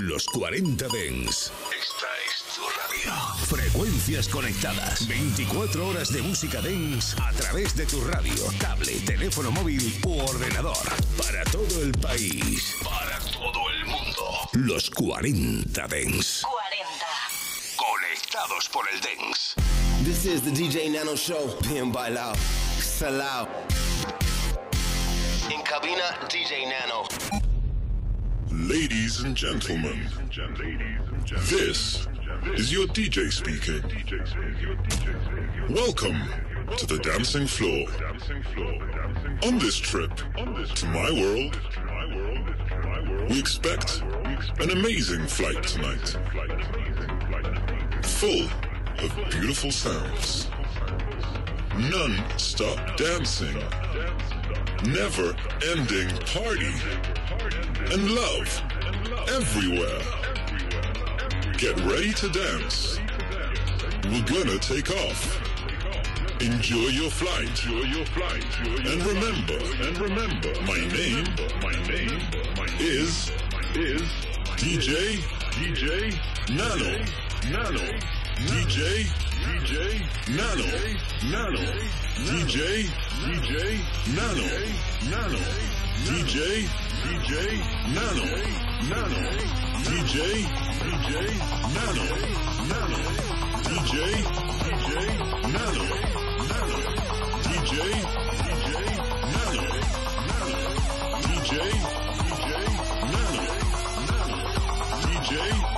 Los 40 Dens. Esta es tu radio. Frecuencias conectadas. 24 horas de música Dens a través de tu radio, tablet, teléfono móvil u ordenador. Para todo el país. Para todo el mundo. Los 40 Dens. 40. Conectados por el Dens. This is the DJ Nano Show. Bien bailado. Salao. In cabina, DJ Nano. Ladies and gentlemen, this is your DJ speaking. Welcome to the dancing floor. On this trip to my world, we expect an amazing flight tonight. Full of beautiful sounds. Non-stop dancing. Never ending party and love everywhere. Get ready to dance. We're gonna take off. Enjoy your flight. Enjoy your flight. And remember, and remember, my name, my name, is is DJ DJ Nano Nano DJ DJ Nano Nano DJ DJ Nano Nano DJ DJ Nano Nano DJ DJ Nano Nano DJ DJ Nano Nano DJ DJ Nano Nano DJ DJ Nano Nano DJ DJ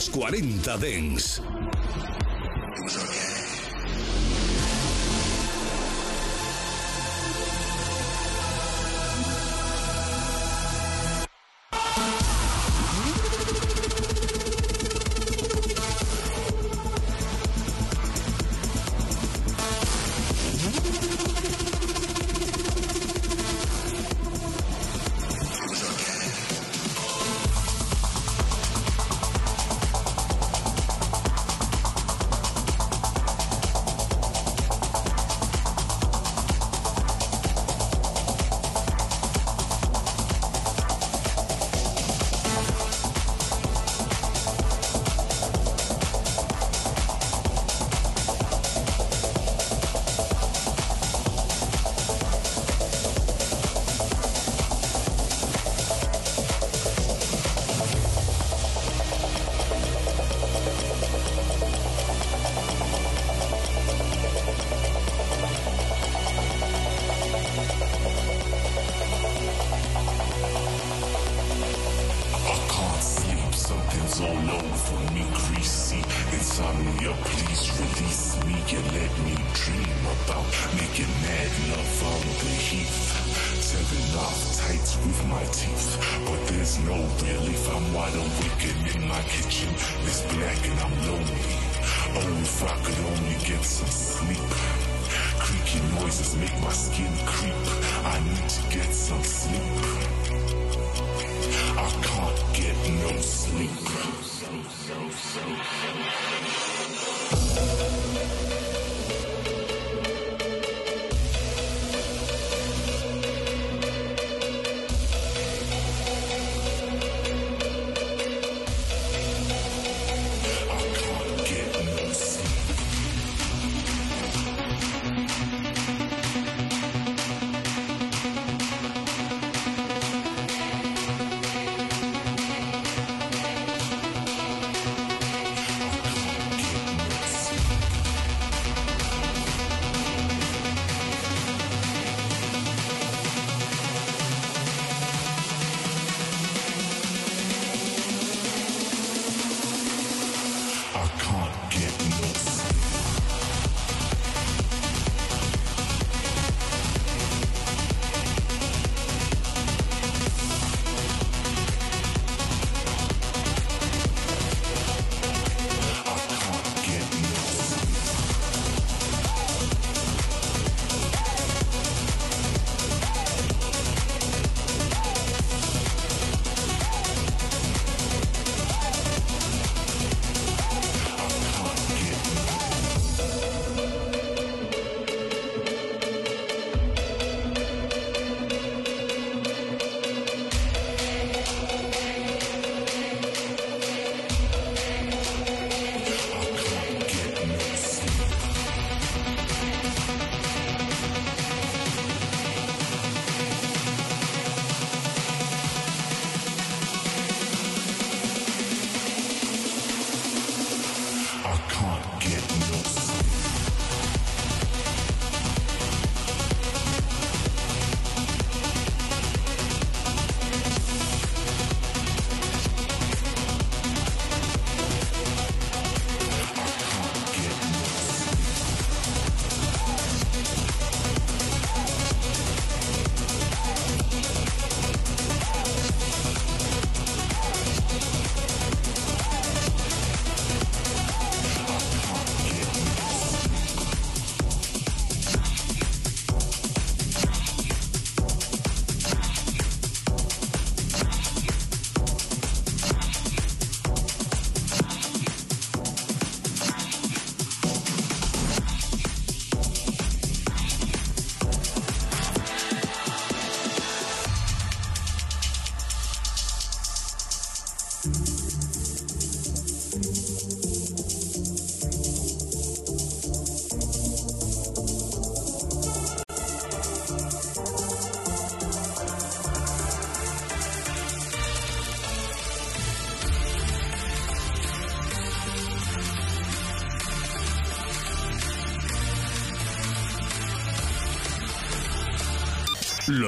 Los 40 Dens.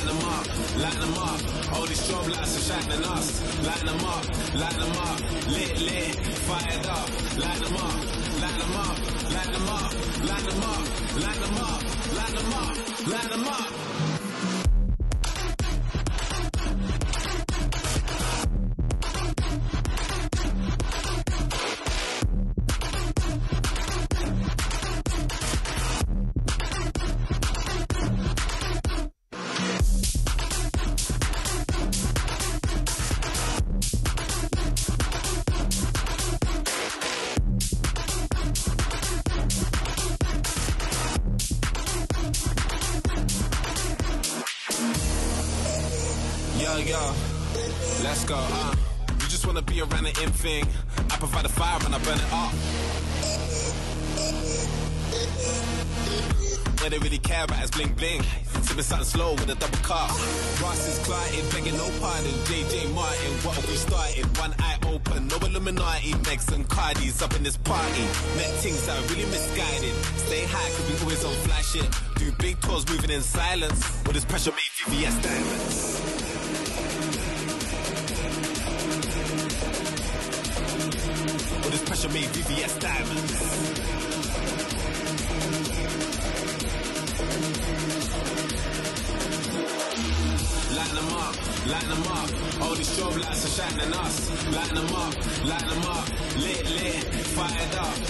Light them up, light them up. All these strobe lights are shining us. Light them up, light them up. Lit, lit, fired up. Light them up, light them up, light them up, light them up, light them up, light them up, light them up. Shit. Do big tours moving in silence. With this pressure made VVS diamonds. pressure made VVS diamonds. Light them up, light them up. All these strobe lights are shining us. Light them up, light them up. Lit, lit, fired up.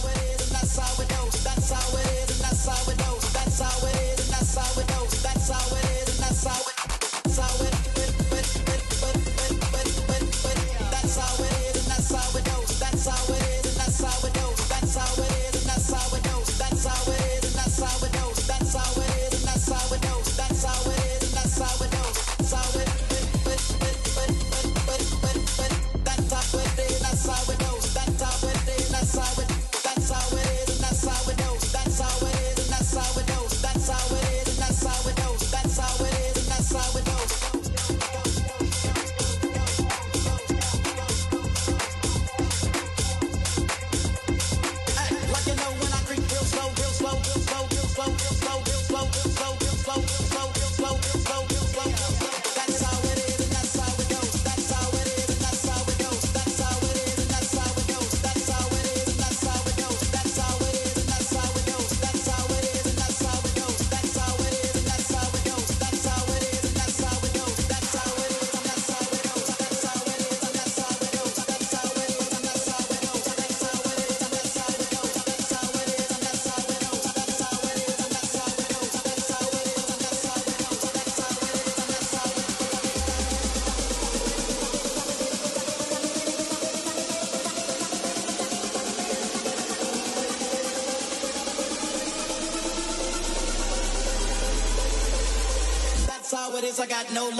Got no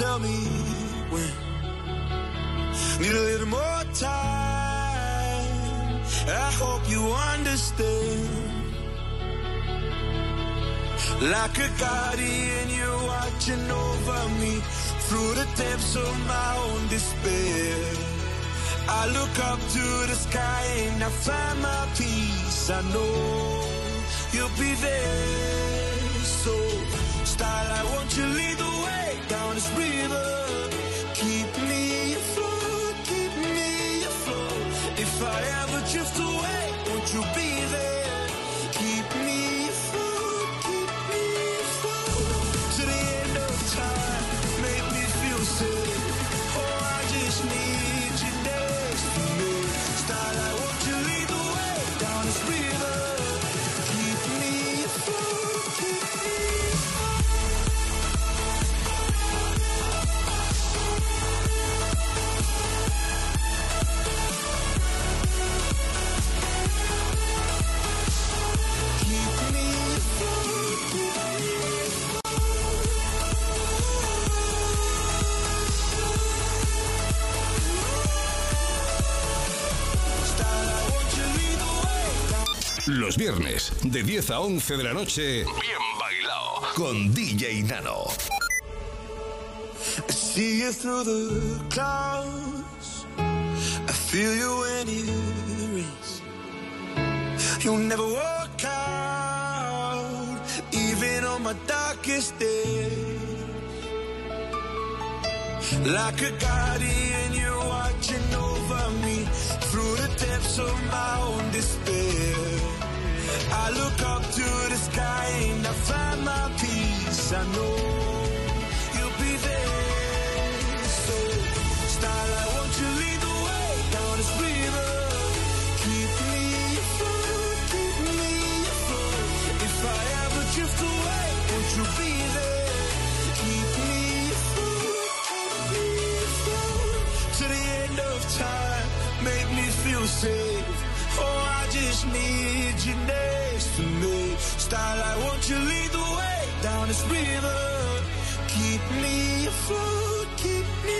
tell me when. Need a little more time. I hope you understand. Like a guardian, you're watching over me through the depths of my own despair. I look up to the sky and I find my peace. I know you'll be there. Viernes, de 10 a 11 de la noche, Bien Bailado, con DJ Nano. I see you through the clouds. I feel you when it. You'll never walk out, even on my darkest days. Like a guardian, you're watching over me through the depths of my own despair. I look up to the sky and I find my peace. I know you'll be there. Starlight, won't you lead the way down this river? Keep me afloat, keep me afloat. If I ever drift away, won't you be there? Keep me afloat, keep me afloat. To the end of time, make me feel safe. Oh, I just need you me. Starlight, won't you lead the way down this river? Keep me afloat, keep me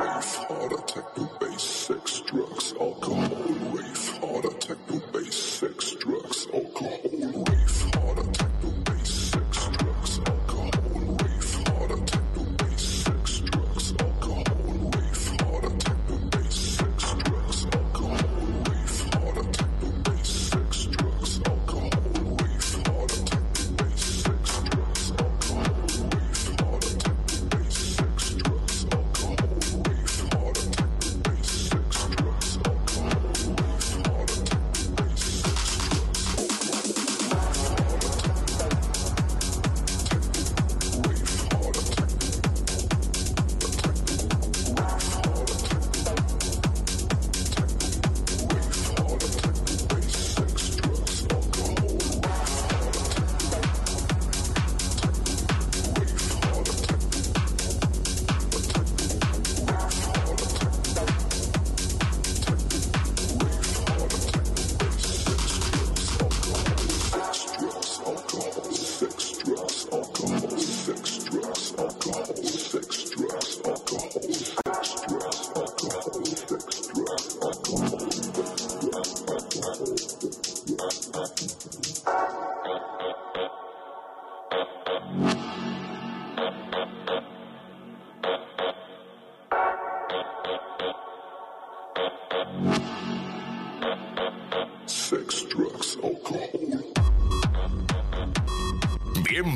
wave, took the bait.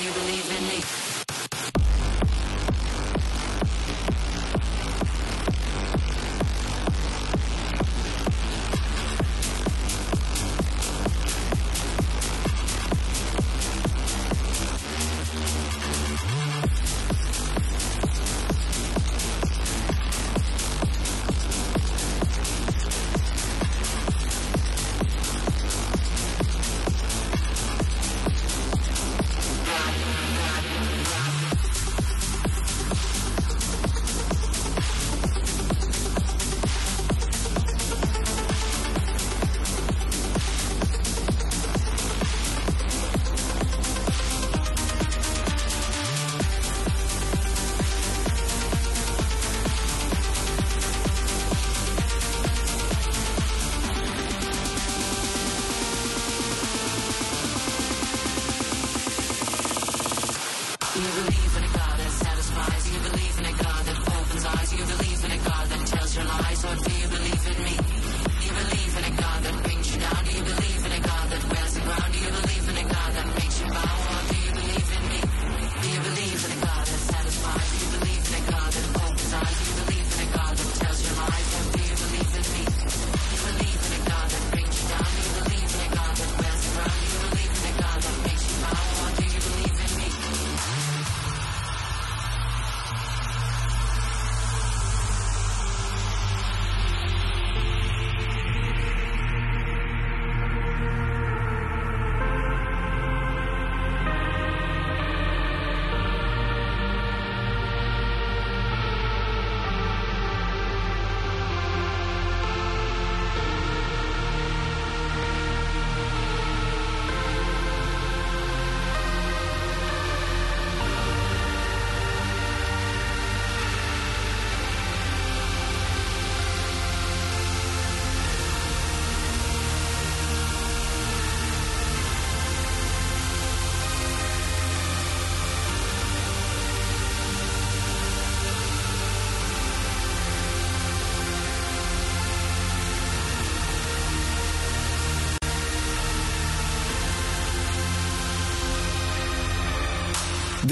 you believe in.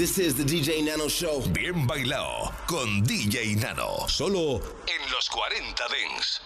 This is the DJ Nano Show. Bien bailao con DJ Nano. Solo en los 40 Dance.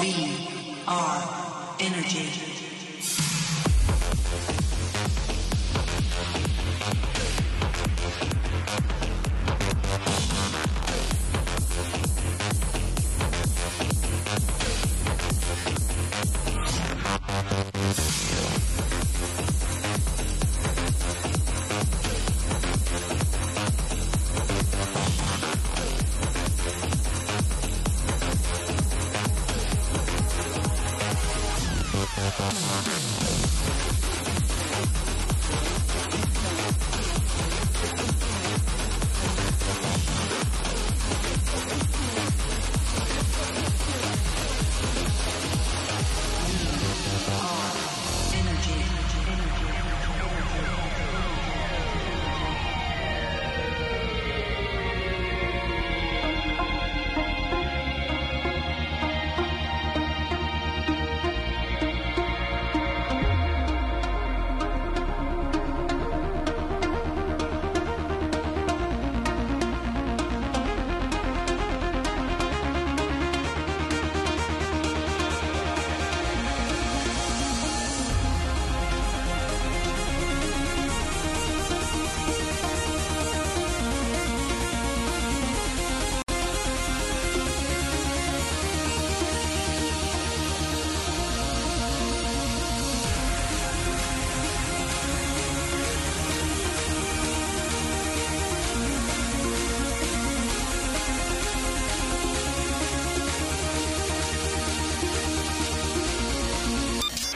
We are energy.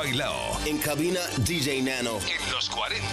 bailao. En cabina, DJ Nano. En los 40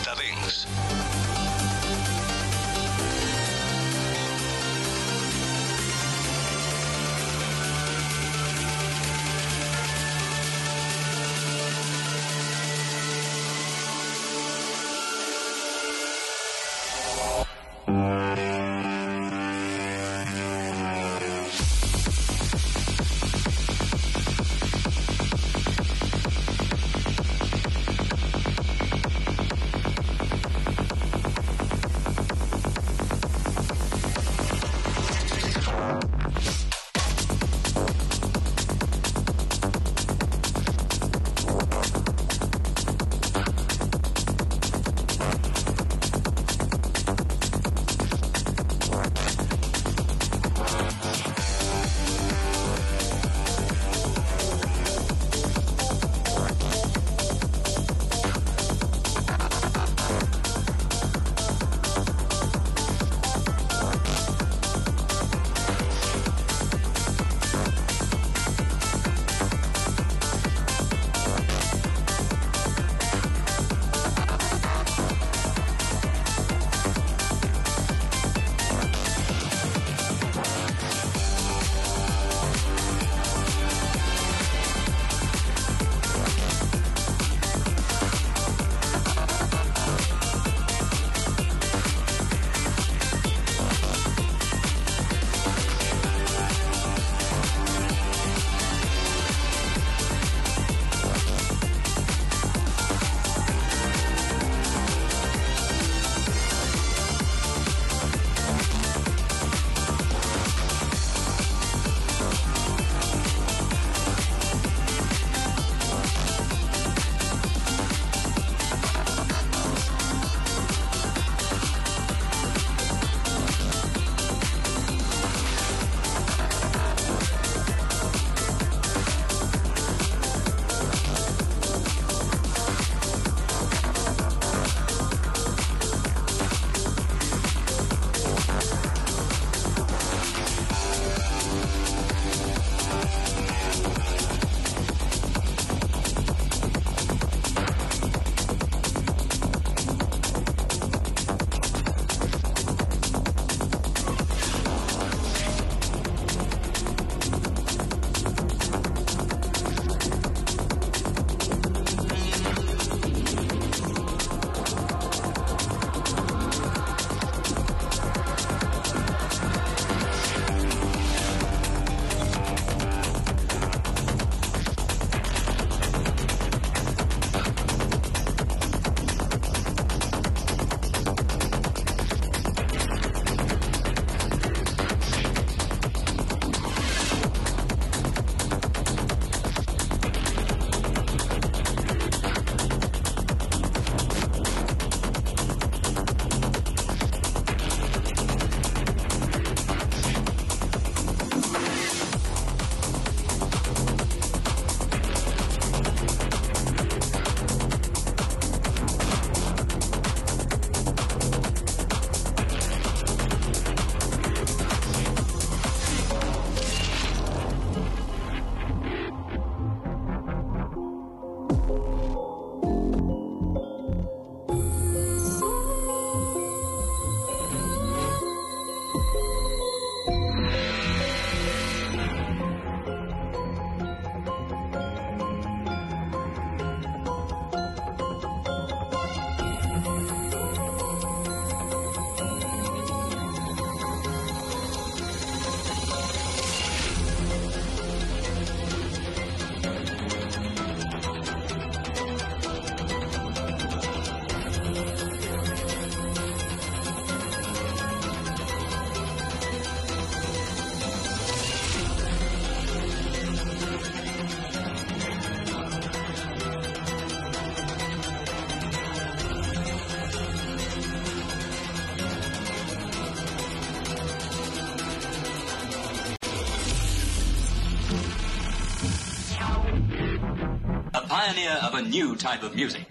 of a new type of music.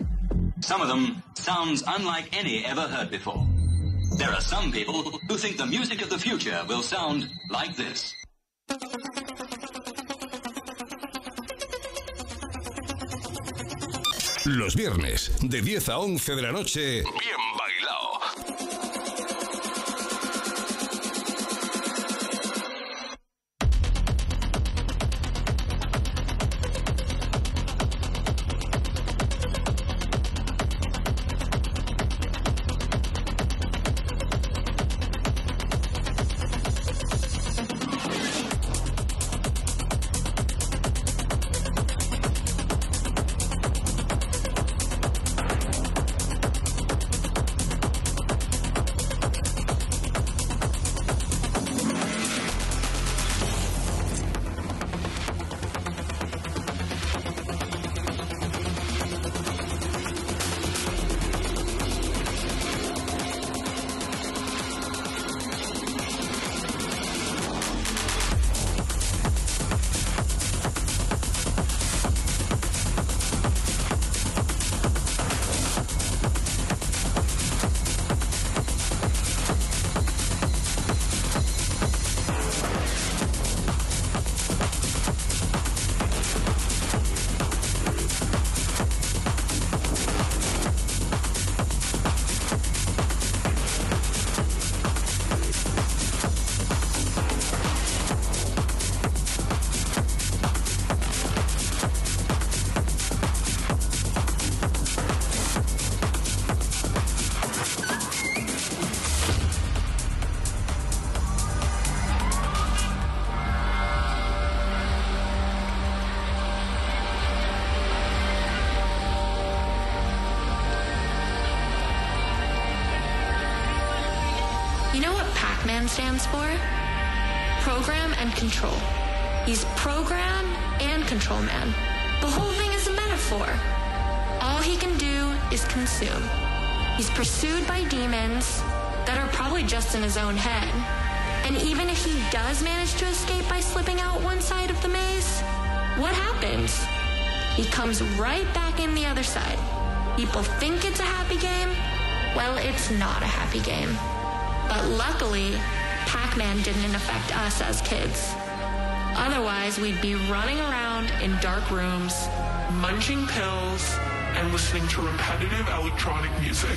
Some of them sounds unlike any ever heard before. There are some people who think the music of the future will sound like this. Los viernes, de 10 a 11 de la noche, stands for? Program and control. He's program and control man. The whole thing is a metaphor. All he can do is consume. He's pursued by demons that are probably just in his own head. And even if he does manage to escape by slipping out one side of the maze, what happens? He comes right back in the other side. People think it's a happy game. Well, it's not a happy game. But luckily, Man didn't affect us as kids. Otherwise, we'd be running around in dark rooms, munching pills, and listening to repetitive electronic music.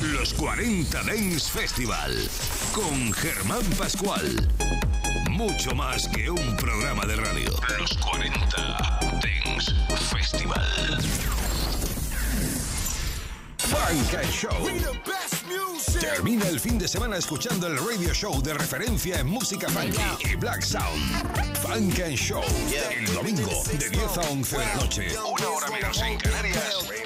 Los 40 Dance Festival, con Germán Pascual. Mucho más que un programa de radio. Los 40 Dance Festival. Funk and Show. Termina el fin de semana escuchando el radio show de referencia en música funky y black sound. Funk and Show. El domingo de 10 a 11 de la noche. Una hora menos en Canarias.